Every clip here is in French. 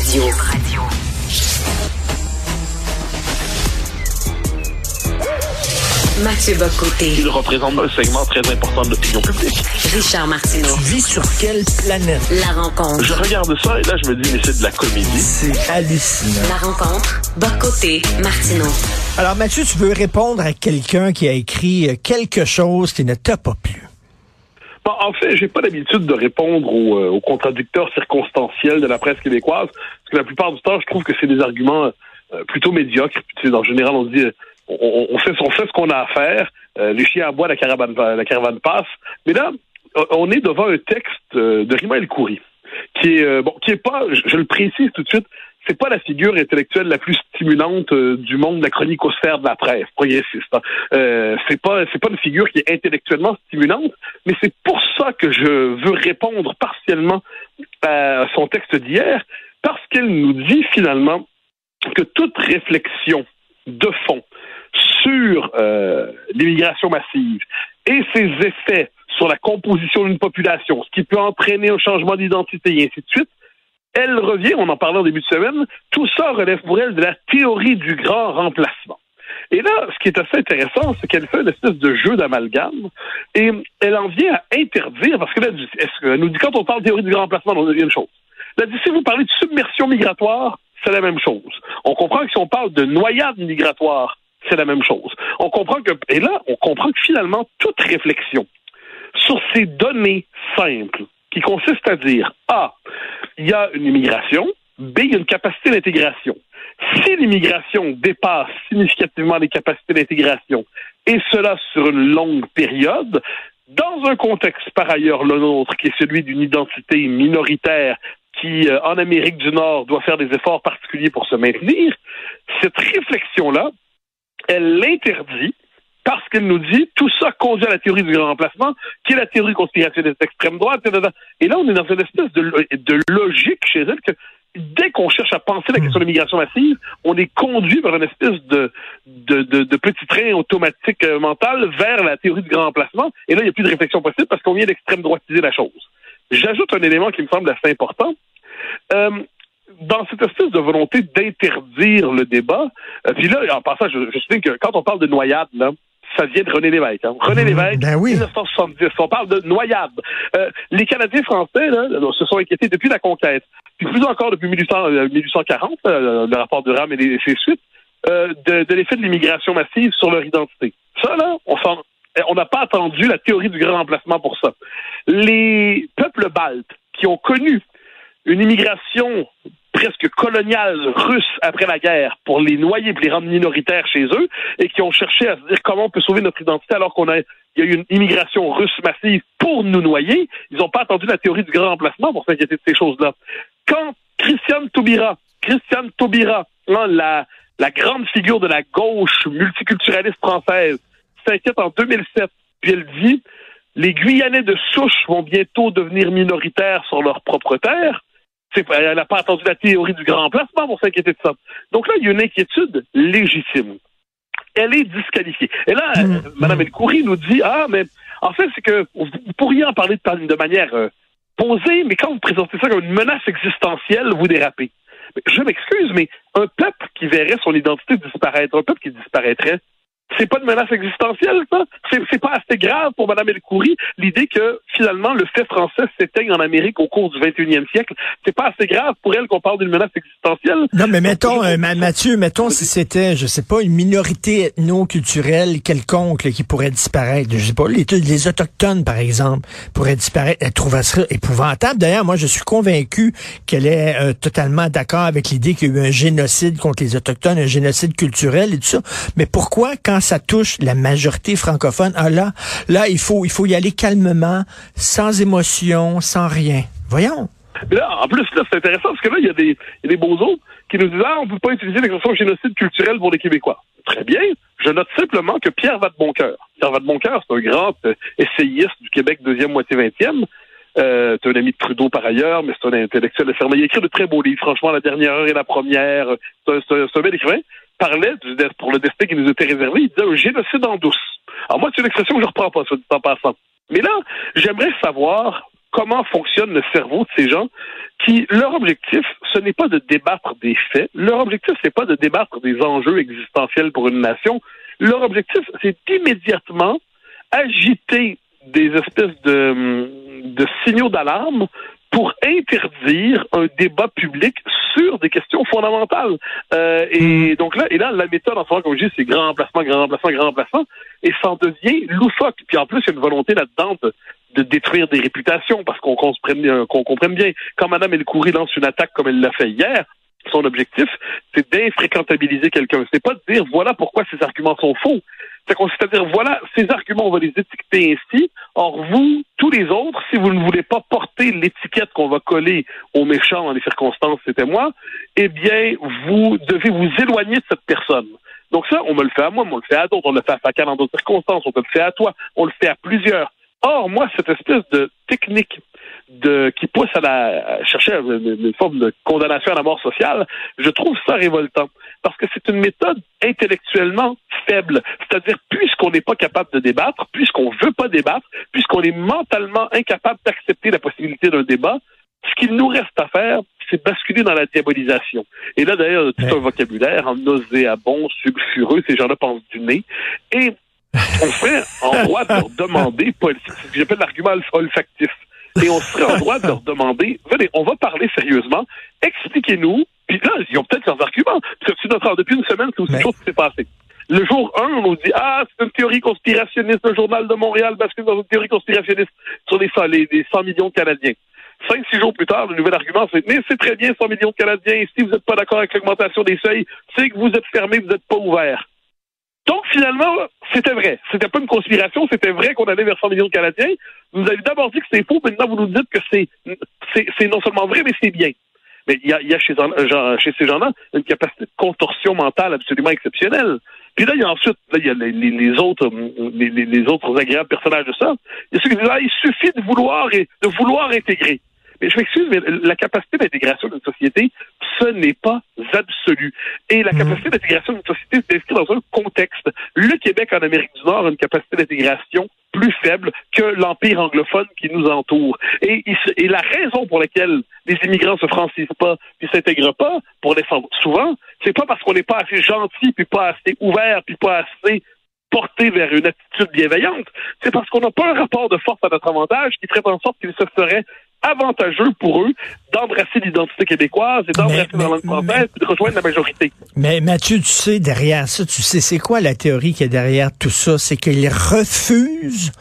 Radio. Mathieu Bocoté. Il représente un segment très important de l'opinion publique. Richard Martineau. Tu vis sur quelle planète? La rencontre. Je regarde ça et là, je me dis, mais c'est de la comédie. C'est hallucinant. La rencontre. Bocoté. Martineau. Alors, Mathieu, tu veux répondre à quelqu'un qui a écrit quelque chose qui ne t'a pas plu. En fait, j'ai pas l'habitude de répondre aux, euh, contradicteurs circonstanciels de la presse québécoise, parce que la plupart du temps, je trouve que c'est des arguments euh, plutôt médiocres. En général, on dit, on, fait, ce qu'on a à faire. Euh, les chiens à bois, la caravane, passe. Mais là, on est devant un texte de Rima El Khoury, qui est bon, qui est pas, je, le précise tout de suite, c'est pas la figure intellectuelle la plus stimulante du monde de la chronicosphère de la presse progressiste. Hein. Euh, c'est pas c'est pas une figure qui est intellectuellement stimulante, mais c'est pour ça que je veux répondre partiellement à son texte d'hier, parce qu'elle nous dit finalement que toute réflexion de fond sur euh, l'immigration massive et ses effets sur la composition d'une population, ce qui peut entraîner un changement d'identité et ainsi de suite, elle revient, on en parlait en début de semaine, tout ça relève pour elle de la théorie du grand remplacement. Et là, ce qui est assez intéressant, c'est qu'elle fait une espèce de jeu d'amalgame et elle en vient à interdire, parce que là, elle nous dit quand on parle de théorie du grand remplacement, on dit une chose. Dit si vous parlez de submersion migratoire, c'est la même chose. On comprend que si on parle de noyade migratoire, c'est la même chose. On comprend que, et là, on comprend que finalement, toute réflexion sur ces données simples, qui consistent à dire, A, il y a une immigration, B, il y a une capacité d'intégration. Si l'immigration dépasse significativement les capacités d'intégration, et cela sur une longue période, dans un contexte par ailleurs le nôtre, qui est celui d'une identité minoritaire qui, euh, en Amérique du Nord, doit faire des efforts particuliers pour se maintenir, cette réflexion-là, elle l'interdit parce qu'elle nous dit tout ça conduit à la théorie du grand remplacement, qui est la théorie conspirationniste d'extrême droite. Et là, on est dans une espèce de, de logique chez elle que dès qu'on cherche à penser la question de l'immigration massive, on est conduit par une espèce de, petit train automatique euh, mental vers la théorie du grand remplacement. Et là, il n'y a plus de réflexion possible parce qu'on vient d'extrême droitiser la chose. J'ajoute un élément qui me semble assez important. Euh, dans cette espèce de volonté d'interdire le débat, euh, puis là, en passant, je, je souviens que quand on parle de noyade, là, ça vient de René Lévesque. Hein. René Lévesque, ben oui. 1970. On parle de noyade. Euh, les Canadiens français là, se sont inquiétés depuis la conquête, puis plus encore depuis 1800, 1840, euh, le rapport de Rame et ses suites, euh, de, de l'effet de l'immigration massive sur leur identité. Ça, là, on s'en on n'a pas attendu la théorie du grand remplacement pour ça. Les peuples baltes qui ont connu une immigration presque coloniale russe après la guerre pour les noyer, pour les rendre minoritaires chez eux, et qui ont cherché à se dire comment on peut sauver notre identité alors qu'on a il y a eu une immigration russe massive pour nous noyer. Ils n'ont pas attendu la théorie du grand remplacement pour s'inquiéter de ces choses-là. Quand Christiane Taubira, Christiane Taubira, hein, la, la grande figure de la gauche multiculturaliste française, s'inquiète en 2007, puis elle dit les Guyanais de souche vont bientôt devenir minoritaires sur leur propre terre. Elle n'a pas attendu la théorie du grand remplacement pour s'inquiéter de ça. Donc là, il y a une inquiétude légitime. Elle est disqualifiée. Et là, mmh. euh, Mme El Khoury nous dit, ah, mais en fait, c'est que vous pourriez en parler de, de manière euh, posée, mais quand vous présentez ça comme une menace existentielle, vous dérapez. Je m'excuse, mais un peuple qui verrait son identité disparaître, un peuple qui disparaîtrait, c'est pas une menace existentielle, ça. C'est pas assez grave pour Mme El Khoury, l'idée que, finalement, le fait français s'éteigne en Amérique au cours du 21e siècle. C'est pas assez grave pour elle qu'on parle d'une menace existentielle. Non, mais mettons, euh, Mathieu, mettons si c'était, je sais pas, une minorité ethno-culturelle quelconque qui pourrait disparaître. Je sais pas, les, les Autochtones, par exemple, pourraient disparaître. Elle trouverait ça épouvantable. D'ailleurs, moi, je suis convaincu qu'elle est euh, totalement d'accord avec l'idée qu'il y a eu un génocide contre les Autochtones, un génocide culturel et tout ça. Mais pourquoi, quand ça touche la majorité francophone, ah là, là, il faut, il faut y aller calmement, sans émotion, sans rien. Voyons. Là, en plus, là, c'est intéressant parce que là, il y a des, y a des beaux autres qui nous disent, ah, on peut pas utiliser l'expression génocide culturel pour les Québécois. Très bien. Je note simplement que Pierre Vadeboncoeur, Pierre Vadeboncoeur, c'est un grand euh, essayiste du Québec deuxième moitié vingtième, euh, c'est un ami de Trudeau par ailleurs, mais c'est un intellectuel de ferme. Il écrit de très beaux livres. Franchement, La dernière heure et la première. C'est un, un, un bel écrivain parlait du, pour le destin qui nous était réservé, il disait un génocide en douce. Alors moi, c'est une expression que je reprends pas, soit dit en passant. Mais là, j'aimerais savoir comment fonctionne le cerveau de ces gens qui, leur objectif, ce n'est pas de débattre des faits. Leur objectif, c'est pas de débattre des enjeux existentiels pour une nation. Leur objectif, c'est immédiatement agiter des espèces de signaux d'alarme pour interdire un débat public sur des questions fondamentales. Euh, et donc là, et là, la méthode en ce moment, comme je dis, c'est grand remplacement, grand remplacement, grand remplacement, et ça en devient loufoque. Puis en plus, il y a une volonté là-dedans de, de détruire des réputations, parce qu'on comprenne, qu'on comprenne bien. Quand Mme Elcoury lance une attaque comme elle l'a fait hier, son objectif, c'est d'infréquentabiliser quelqu'un. C'est pas de dire voilà pourquoi ces arguments sont faux. C'est-à-dire, voilà, ces arguments, on va les étiqueter ainsi. Or, vous, tous les autres, si vous ne voulez pas porter l'étiquette qu'on va coller aux méchants dans les circonstances, c'était moi, eh bien, vous devez vous éloigner de cette personne. Donc ça, on me le fait à moi, on le fait à d'autres, on le fait à Facal dans d'autres circonstances, on te le fait à toi, on le fait à plusieurs. Or, moi, cette espèce de technique de, qui pousse à, la, chercher une, forme de condamnation à la mort sociale, je trouve ça révoltant. Parce que c'est une méthode intellectuellement faible. C'est-à-dire, puisqu'on n'est pas capable de débattre, puisqu'on veut pas débattre, puisqu'on est mentalement incapable d'accepter la possibilité d'un débat, ce qu'il nous reste à faire, c'est basculer dans la diabolisation. Et là, d'ailleurs, tout un vocabulaire en nauséabond, sulfureux, ces gens-là pensent du nez. Et on serait en droit de leur demander, c'est ce que j'appelle l'argument olfactif. Et on serait en droit de leur demander, venez, on va parler sérieusement, expliquez-nous, puis là, ils ont peut-être leurs arguments. Parce que notre, depuis une semaine, c'est aussi Mais... chose qui s'est passé. Le jour 1, on nous dit Ah, c'est une théorie conspirationniste, le journal de Montréal bascule dans une théorie conspirationniste sur les, les, les 100 millions de Canadiens. Cinq, six jours plus tard, le nouvel argument, c'est Mais c'est très bien 100 millions de Canadiens, et si vous n'êtes pas d'accord avec l'augmentation des seuils, c'est que vous êtes fermé, vous n'êtes pas ouvert. Donc, finalement, c'était vrai. C'était pas une conspiration, c'était vrai qu'on allait vers 100 millions de Canadiens. Vous avez d'abord dit que c'était faux, maintenant vous nous dites que c'est, c'est, non seulement vrai, mais c'est bien. Mais il y a, y a chez, chez, ces gens-là une capacité de contorsion mentale absolument exceptionnelle. Puis là, il y a ensuite, là, il y a les, les, autres, les, les, autres agréables personnages de ça. Il y a ceux qui disent, ah, il suffit de vouloir et de vouloir intégrer. Mais je m'excuse, mais la capacité d'intégration d'une société, ce n'est pas absolu. Et la mhm. capacité d'intégration d'une société s'inscrit dans un contexte. Le Québec en Amérique du Nord a une capacité d'intégration plus faible que l'empire anglophone qui nous entoure. Et, et la raison pour laquelle les immigrants se francisent pas puis s'intègrent pas, pour les souvent, c'est pas parce qu'on n'est pas assez gentil puis pas assez ouvert puis pas assez porté vers une attitude bienveillante, c'est parce qu'on n'a pas un rapport de force à notre avantage qui ferait en sorte qu'il se ferait avantageux pour eux d'embrasser l'identité québécoise et d'embrasser la langue française et de rejoindre la majorité. Mais Mathieu, tu sais, derrière ça, tu sais, c'est quoi la théorie qui est derrière tout ça? C'est qu'ils refusent,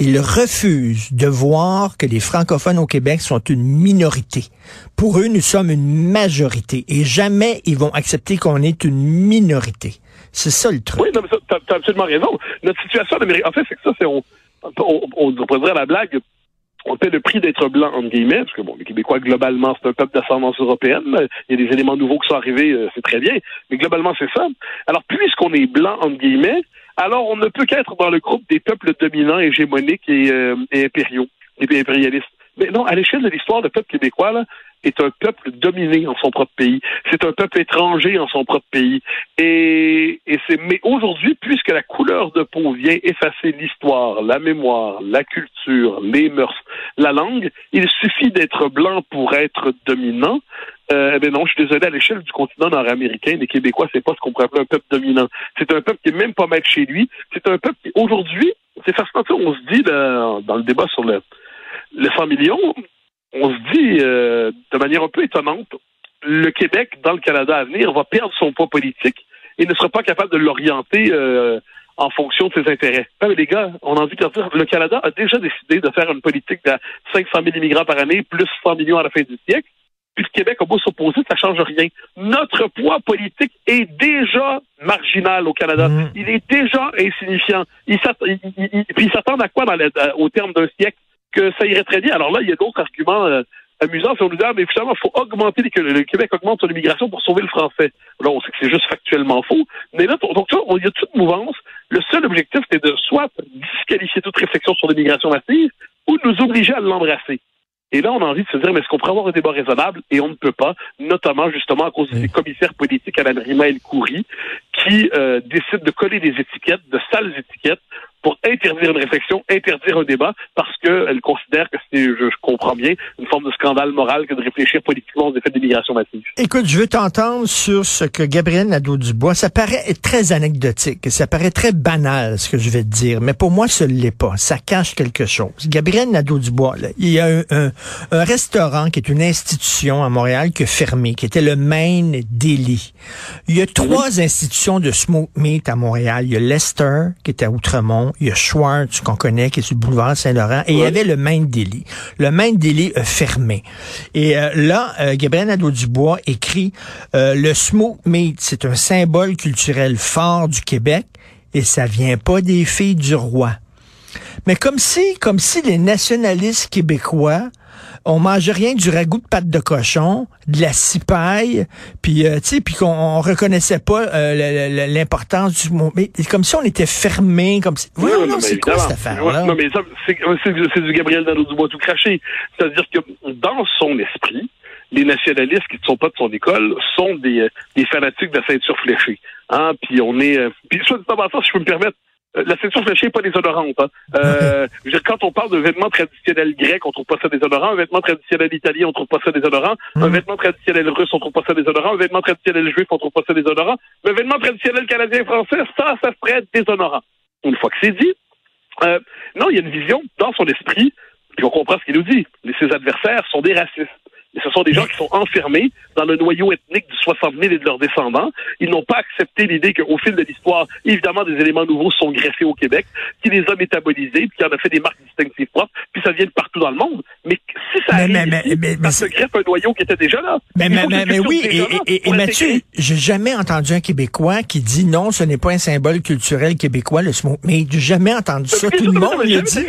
ils refusent de voir que les francophones au Québec sont une minorité. Pour eux, nous sommes une majorité et jamais ils vont accepter qu'on est une minorité. C'est ça le truc. Oui, non, mais t'as as absolument raison. Notre situation en Amérique, en fait, c'est que ça, c'est on, on, on, on pourrait dire la blague on paie le prix d'être blanc, entre guillemets, parce que bon, les Québécois, globalement, c'est un peuple d'ascendance européenne. Il y a des éléments nouveaux qui sont arrivés, euh, c'est très bien. Mais globalement, c'est ça. Alors, puisqu'on est blanc, entre guillemets, alors on ne peut qu'être dans le groupe des peuples dominants, hégémoniques et, euh, et impériaux, et impérialistes. Mais non, à l'échelle de l'histoire, le peuple québécois, là, est un peuple dominé en son propre pays. C'est un peuple étranger en son propre pays. Et, et c'est, mais aujourd'hui, puisque la couleur de peau vient effacer l'histoire, la mémoire, la culture, les mœurs, la langue, il suffit d'être blanc pour être dominant. Euh, eh ben non, je suis désolé, à l'échelle du continent nord-américain, les Québécois, c'est pas ce qu'on pourrait appeler un peuple dominant. C'est un peuple qui est même pas maître chez lui. C'est un peuple qui, aujourd'hui, c'est fascinant, on se dit là, dans le débat sur le, le 100 millions, on se dit euh, de manière un peu étonnante, le Québec, dans le Canada à venir, va perdre son poids politique et ne sera pas capable de l'orienter euh, en fonction de ses intérêts. mais les gars, on a envie de dire, le Canada a déjà décidé de faire une politique de 500 000 immigrants par année, plus 100 millions à la fin du siècle. Puis le Québec a beau s'opposer, ça change rien. Notre poids politique est déjà marginal au Canada. Mmh. Il est déjà insignifiant. Il, puis ils s'attendent à quoi dans au terme d'un siècle? Que ça irait très bien. Alors là, il y a d'autres arguments euh, amusants. Si on nous dit, ah, mais finalement, il faut augmenter, les, le Québec augmente son immigration pour sauver le français. Là, on sait que c'est juste factuellement faux. Mais là, donc, il y a toute mouvance. Le seul objectif, c'est de soit disqualifier toute réflexion sur l'immigration massive ou de nous obliger à l'embrasser. Et là, on a envie de se dire, mais est-ce qu'on pourrait avoir un débat raisonnable? Et on ne peut pas, notamment justement à cause des commissaires politiques à la Rima El Khoury, qui euh, décide de coller des étiquettes, de sales étiquettes, pour interdire une réflexion, interdire un débat, parce qu'elle considère que c'est, je, je, comprends bien, une forme de scandale moral que de réfléchir politiquement aux effets de l'immigration massive. Écoute, je veux t'entendre sur ce que Gabriel Nadeau-Dubois, ça paraît très anecdotique, ça paraît très banal ce que je vais te dire, mais pour moi, ce l'est pas. Ça cache quelque chose. Gabriel Nadeau-Dubois, il y a un, un, un, restaurant qui est une institution à Montréal qui a fermé, qui était le Main Deli. Il y a trois institutions de smoke meat à Montréal. Il y a Lester, qui est à Outremont, il y a Schwartz qu'on connaît, qui est sur le boulevard Saint-Laurent, et il y avait le Main Deli. Le Main Deli a fermé. Et euh, là, euh, Gabriel Nadeau-Dubois écrit euh, Le smoke meat, c'est un symbole culturel fort du Québec, et ça vient pas des filles du roi. Mais comme si, comme si les nationalistes québécois on mangeait rien du ragoût de pâte de cochon, de la cipaille, puis euh, tu sais, puis qu'on reconnaissait pas euh, l'importance du mot. Mais comme si on était fermé, comme si. Oui, non, non, c'est quoi cette affaire-là? non, mais ça, c'est du Gabriel Nadeau-Dubois tout craché. C'est-à-dire que dans son esprit, les nationalistes qui ne sont pas de son école sont des, des fanatiques de la ceinture fléchée. Hein? Puis on est. Euh, puis soit dit si je peux me permettre, euh, la ceinture fléchée n'est pas désodorante. Hein. Euh, je veux dire, quand on parle de vêtements traditionnels grecs, on trouve pas ça désodorant. Un vêtement traditionnel italien, on trouve pas ça désodorant. Un hmm. vêtement traditionnel russe, on trouve pas ça désodorant. Un vêtement traditionnel juif, on trouve pas ça désodorant. Mais un vêtement traditionnel canadien-français, ça, ça serait déshonorant. Une fois que c'est dit, euh, non, il y a une vision dans son esprit, puis on comprend ce qu'il nous dit. Ses adversaires sont des racistes. Et ce sont des gens qui sont enfermés dans le noyau ethnique du 60 000 et de leurs descendants. Ils n'ont pas accepté l'idée qu'au fil de l'histoire, évidemment, des éléments nouveaux sont greffés au Québec, qui les a métabolisés, puis qui en a fait des marques distinctives propres, puis ça vient de partout dans le monde. Mais si ça arrive, mais, ça se greffe un noyau qui était déjà là. Mais, mais, oui, et, et, Mathieu, j'ai jamais entendu un Québécois qui dit non, ce n'est pas un symbole culturel québécois, le smoke. Mais j'ai jamais entendu ça. Tout le monde le dit.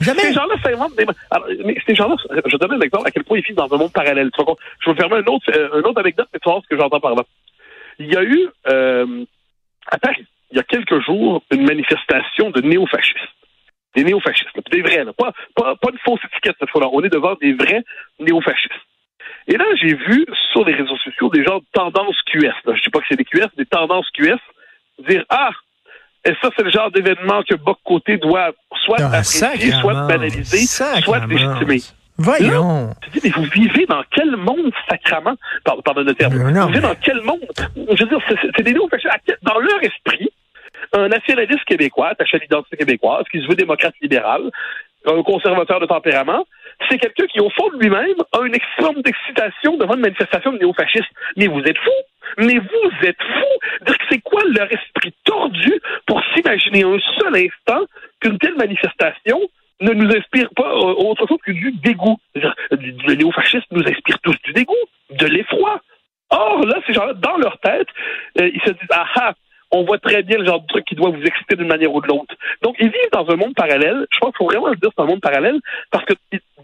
Ces gens-là s'inventent des... Alors, mais ces gens-là, je donne un exemple à quel point ils vivent dans un monde parallèle. Je vais me fermer un autre, euh, un autre anecdote, mais tu vois ce que j'entends par là. Il y a eu, euh, à Paris, il y a quelques jours, une manifestation de néofascistes. Des néofascistes, des vrais, Pas, pas, pas une fausse étiquette cette fois-là. On est devant des vrais néofascistes. Et là, j'ai vu sur les réseaux sociaux des gens de tendance QS. Je ne sais pas que c'est des QS, des tendances QS, dire Ah, et ça, c'est le genre d'événement que Boc Côté doit soit apprécier, soit banaliser, soit légitimer. Voyons. tu dis, mais vous vivez dans quel monde sacrament? Pardon, le terme. vous vivez dans quel monde? Je veux dire, c'est des nouveaux Dans leur esprit, un nationaliste québécois, attaché à l'identité québécoise, qui se veut démocrate libéral, un conservateur de tempérament, c'est quelqu'un qui, au fond de lui-même, a une extrême d'excitation devant une manifestation de néofascistes. Mais vous êtes fou! Mais vous êtes fou! Dire que c'est quoi leur esprit tordu pour s'imaginer un seul instant qu'une telle manifestation ne nous inspire pas euh, autre chose que du dégoût. Le néofascisme nous inspire tous du dégoût, de l'effroi. Or, là, ces gens-là, dans leur tête, euh, ils se disent, ah ah, on voit très bien le genre de truc qui doit vous exciter d'une manière ou de l'autre. Donc, ils vivent dans un monde parallèle. Je pense qu'il faut vraiment se dire c'est un monde parallèle parce que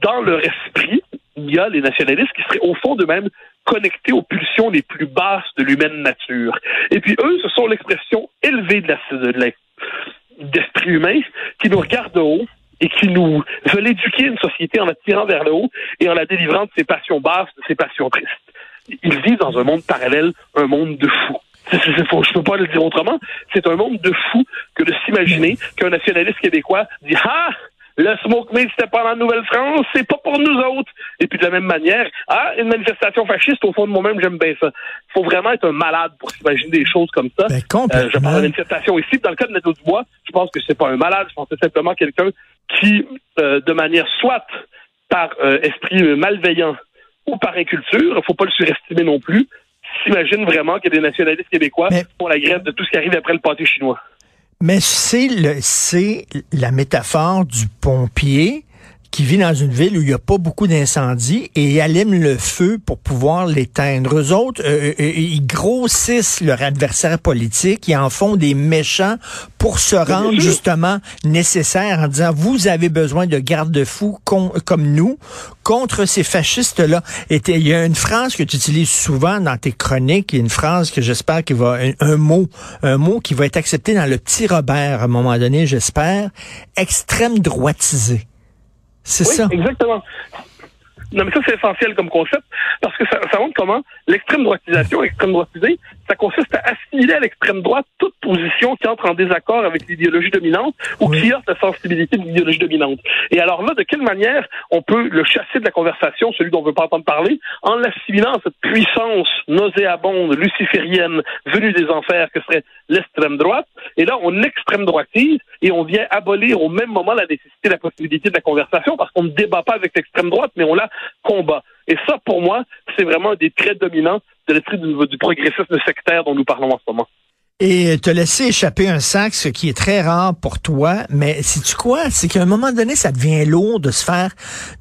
dans leur esprit, il y a les nationalistes qui seraient au fond d'eux-mêmes connectés aux pulsions les plus basses de l'humaine nature. Et puis eux, ce sont l'expression élevée de l'esprit humain qui nous regarde de haut et qui nous veulent éduquer une société en la tirant vers le haut et en la délivrant de ses passions basses, de ses passions tristes. Ils vivent dans un monde parallèle, un monde de fous. Je ne peux pas le dire autrement. C'est un monde de fous que de s'imaginer qu'un nationaliste québécois dit Ah, le smoke meat, c'était pas la Nouvelle-France, c'est pas pour nous autres. Et puis de la même manière, ah, une manifestation fasciste, au fond de moi-même, j'aime bien ça. Il faut vraiment être un malade pour s'imaginer des choses comme ça. Ben, euh, je parle de manifestation ici. Dans le cas de Nadeau Dubois, je pense que c'est pas un malade, je pense que c'est simplement quelqu'un qui, euh, de manière soit par euh, esprit malveillant ou par inculture, il faut pas le surestimer non plus, s'imagine vraiment que des nationalistes québécois font la grève de tout ce qui arrive après le pâté chinois. Mais c'est la métaphore du pompier qui vit dans une ville où il n'y a pas beaucoup d'incendies et allume le feu pour pouvoir l'éteindre. Eux autres, euh, euh, ils grossissent leur adversaire politique, ils en font des méchants pour se rendre justement nécessaire en disant vous avez besoin de garde-fous comme nous contre ces fascistes-là. Et il y a une phrase que tu utilises souvent dans tes chroniques, une phrase que j'espère qu'il va un, mot, un mot qui va être accepté dans le petit Robert à un moment donné, j'espère, extrême droitisé. C'est ça. Exactement. Non, mais ça, c'est essentiel comme concept parce que ça, ça montre comment l'extrême droitisation, l'extrême droitisé, ça consiste à assimiler à l'extrême droite toute position qui entre en désaccord avec l'idéologie dominante ou qui heurte la sensibilité de l'idéologie dominante. Et alors là, de quelle manière on peut le chasser de la conversation, celui dont on veut pas entendre parler, en l'assimilant à cette puissance nauséabonde, luciférienne, venue des enfers que serait l'extrême droite? Et là, on extrême droitise et on vient abolir au même moment la nécessité, la possibilité de la conversation parce qu'on ne débat pas avec l'extrême droite, mais on la combat. Et ça, pour moi, c'est vraiment un des traits dominants de l'esprit du, du progressisme sectaire dont nous parlons en ce moment. Et te laisser échapper un sac, ce qui est très rare pour toi, mais si tu quoi, c'est qu'à un moment donné, ça devient lourd de se faire,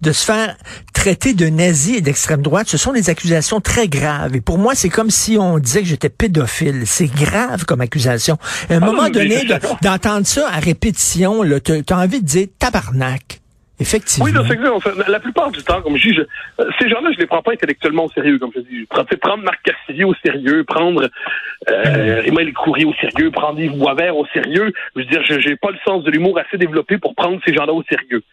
de se faire traiter de nazi et d'extrême droite. Ce sont des accusations très graves. Et pour moi, c'est comme si on disait que j'étais pédophile. C'est grave comme accusation. À un Ah, moment donné, de- d'entendre ça à répétition, là, t'as t'as envie de dire tabarnak. Effectivement. Oui, c'est La plupart du temps, comme je dis, je- euh, ces gens-là, je les prends pas intellectuellement au sérieux, comme je dis. Prendre, Marc Cassidy au sérieux, prendre euh, Emmanuel Coury au sérieux, prendre Yves Boisvert au sérieux. Je veux dire, je j'ai pas le sens de l'humour assez développé pour prendre ces gens-là au sérieux.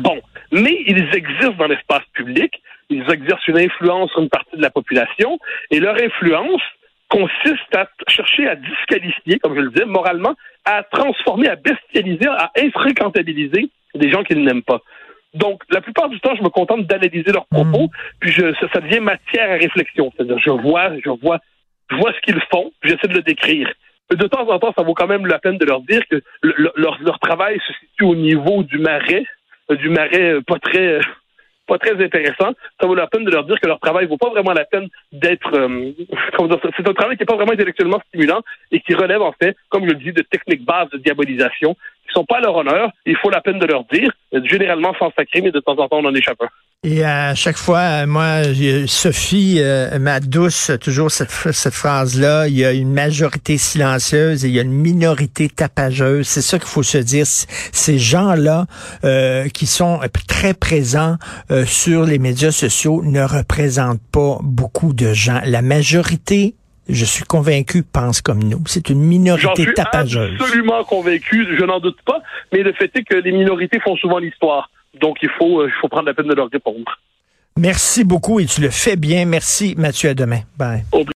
Bon, mais ils existent dans l'espace public, ils exercent une influence sur une partie de la population, et leur influence consiste à chercher à disqualifier, comme je le disais, moralement, à transformer, à bestialiser, à infréquentabiliser des gens qu'ils n'aiment pas. Donc, la plupart du temps, je me contente d'analyser leurs propos, puis je, ça, ça devient matière à réflexion. C'est-à-dire, je vois, je vois, je vois ce qu'ils font, puis j'essaie de le décrire. Mais de temps en temps, ça vaut quand même la peine de leur dire que le- le- leur, leur travail se situe au niveau du marais, euh, du marais euh, pas très, euh, pas très intéressant. Ça vaut la peine de leur dire que leur travail vaut pas vraiment la peine d'être, euh, c'est un travail qui est pas vraiment intellectuellement stimulant et qui relève en fait, comme je le dis, de techniques bases de diabolisation qui sont pas à leur honneur. Il faut la peine de leur dire, généralement sans sacré, mais de temps en temps on en échappe un. Et à chaque fois, euh, moi, Sophie, euh, ma douce, toujours cette, phrase-là, il y a une majorité silencieuse et il y a une minorité tapageuse. C'est ça qu'il faut se dire. Ces gens-là euh, qui sont très présents euh, sur les médias sociaux ne représentent pas beaucoup de gens. La majorité, je suis convaincu, pense comme nous. C'est une minorité suis tapageuse. absolument convaincu, je n'en doute pas, mais le fait est que les minorités font souvent l'histoire. Donc il faut, euh, il faut prendre la peine de leur répondre. Merci beaucoup et tu le fais bien. Merci Mathieu, à demain. Bye. Au